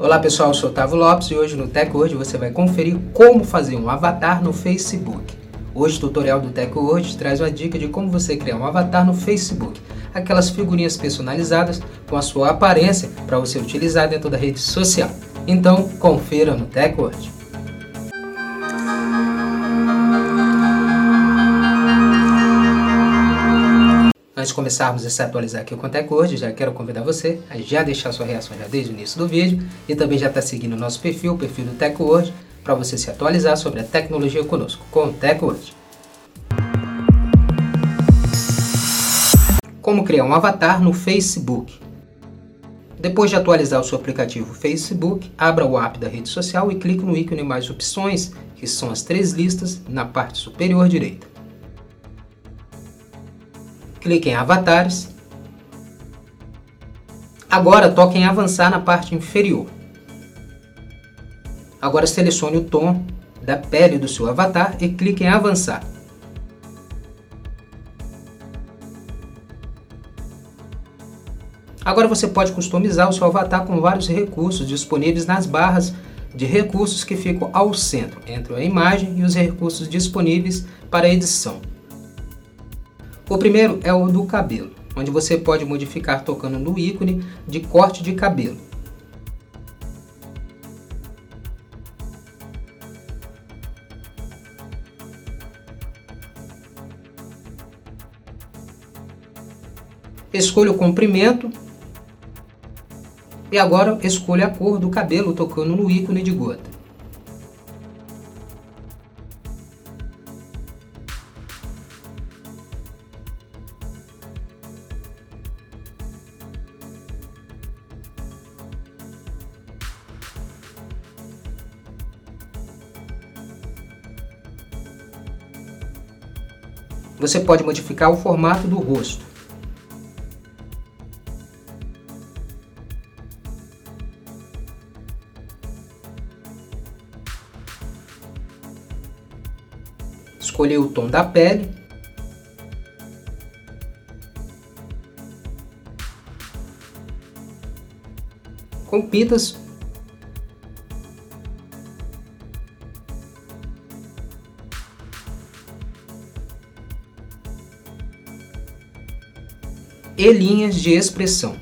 Olá pessoal, eu sou Otávio Lopes e hoje no TechWord você vai conferir como fazer um avatar no Facebook. Hoje o tutorial do TechWord traz uma dica de como você criar um avatar no Facebook, aquelas figurinhas personalizadas com a sua aparência para você utilizar dentro da rede social. Então confira no TechWord. Antes de começarmos a se atualizar aqui o Conteco hoje, já quero convidar você a já deixar sua reação já desde o início do vídeo e também já estar tá seguindo o nosso perfil, o perfil do TecWord, para você se atualizar sobre a tecnologia conosco, com o TecWord. Como criar um avatar no Facebook. Depois de atualizar o seu aplicativo Facebook, abra o app da rede social e clique no ícone mais opções, que são as três listas na parte superior direita clique em avatares. Agora toque em avançar na parte inferior. Agora selecione o tom da pele do seu avatar e clique em avançar. Agora você pode customizar o seu avatar com vários recursos disponíveis nas barras de recursos que ficam ao centro, entre a imagem e os recursos disponíveis para edição. O primeiro é o do cabelo, onde você pode modificar tocando no ícone de corte de cabelo. Escolha o comprimento e agora escolha a cor do cabelo tocando no ícone de gota. Você pode modificar o formato do rosto. Escolher o tom da pele. Com pintas e linhas de expressão.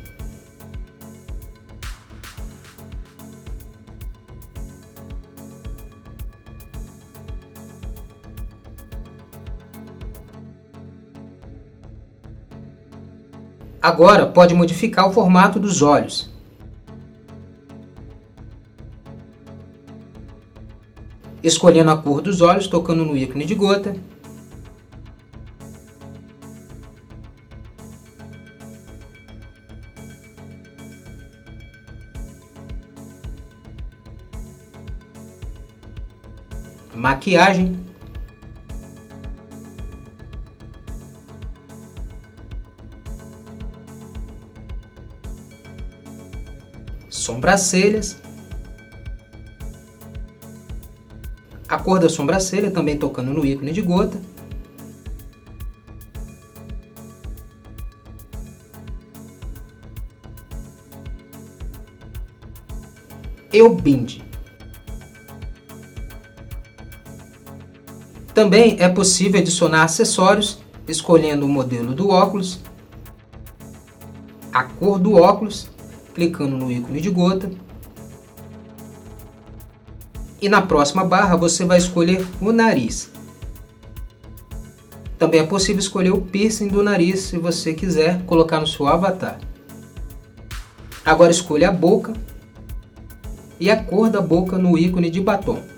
Agora pode modificar o formato dos olhos. Escolhendo a cor dos olhos, tocando no ícone de gota maquiagem. Sobrancelhas. A cor da sobrancelha também tocando no ícone de gota. E o binde. Também é possível adicionar acessórios escolhendo o modelo do óculos, a cor do óculos, clicando no ícone de gota. E na próxima barra você vai escolher o nariz. Também é possível escolher o piercing do nariz se você quiser colocar no seu avatar. Agora escolha a boca e a cor da boca no ícone de batom.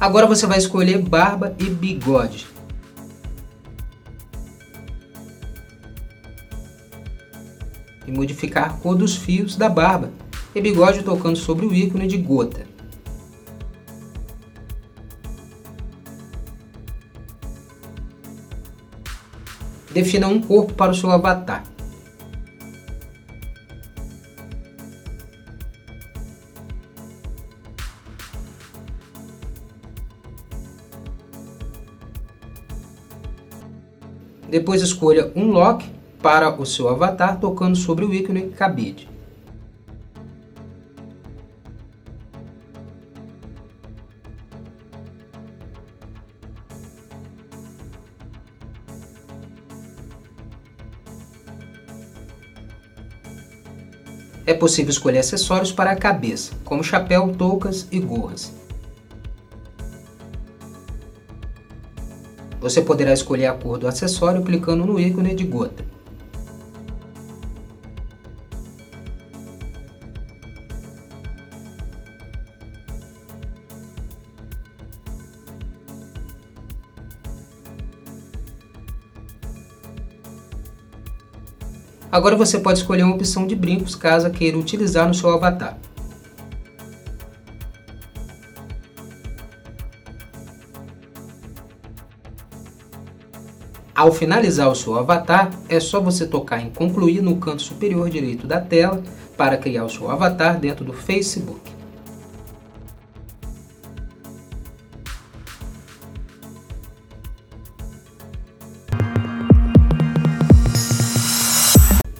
Agora você vai escolher barba e bigode. E modificar a cor dos fios da barba e bigode tocando sobre o ícone de gota. Defina um corpo para o seu avatar. Depois escolha um lock para o seu avatar tocando sobre o ícone cabide. É possível escolher acessórios para a cabeça, como chapéu, toucas e gorras. Você poderá escolher a cor do acessório clicando no ícone de gota. Agora você pode escolher uma opção de brincos caso queira utilizar no seu avatar. Ao finalizar o seu avatar, é só você tocar em concluir no canto superior direito da tela para criar o seu avatar dentro do Facebook.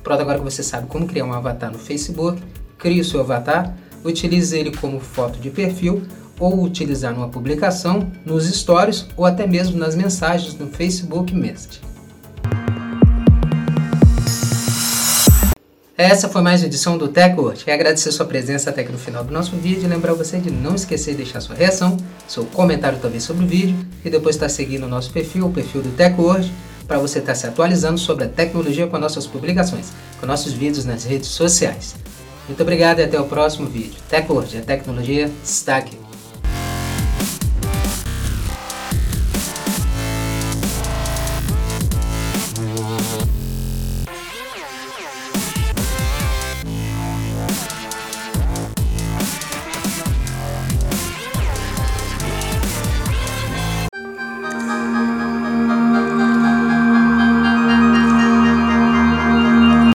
Pronto, agora que você sabe como criar um avatar no Facebook, crie o seu avatar, utilize ele como foto de perfil ou utilizar numa publicação, nos stories ou até mesmo nas mensagens no Facebook Messenger. Essa foi mais uma edição do TechWord. Quero agradecer sua presença até aqui no final do nosso vídeo e lembrar você de não esquecer de deixar sua reação, seu comentário também sobre o vídeo e depois estar seguindo o nosso perfil, o perfil do TechWord, para você estar tá se atualizando sobre a tecnologia com nossas publicações, com nossos vídeos nas redes sociais. Muito obrigado e até o próximo vídeo. TechWord, a tecnologia está aqui.